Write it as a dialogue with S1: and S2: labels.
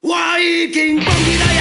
S1: 我已经放弃他。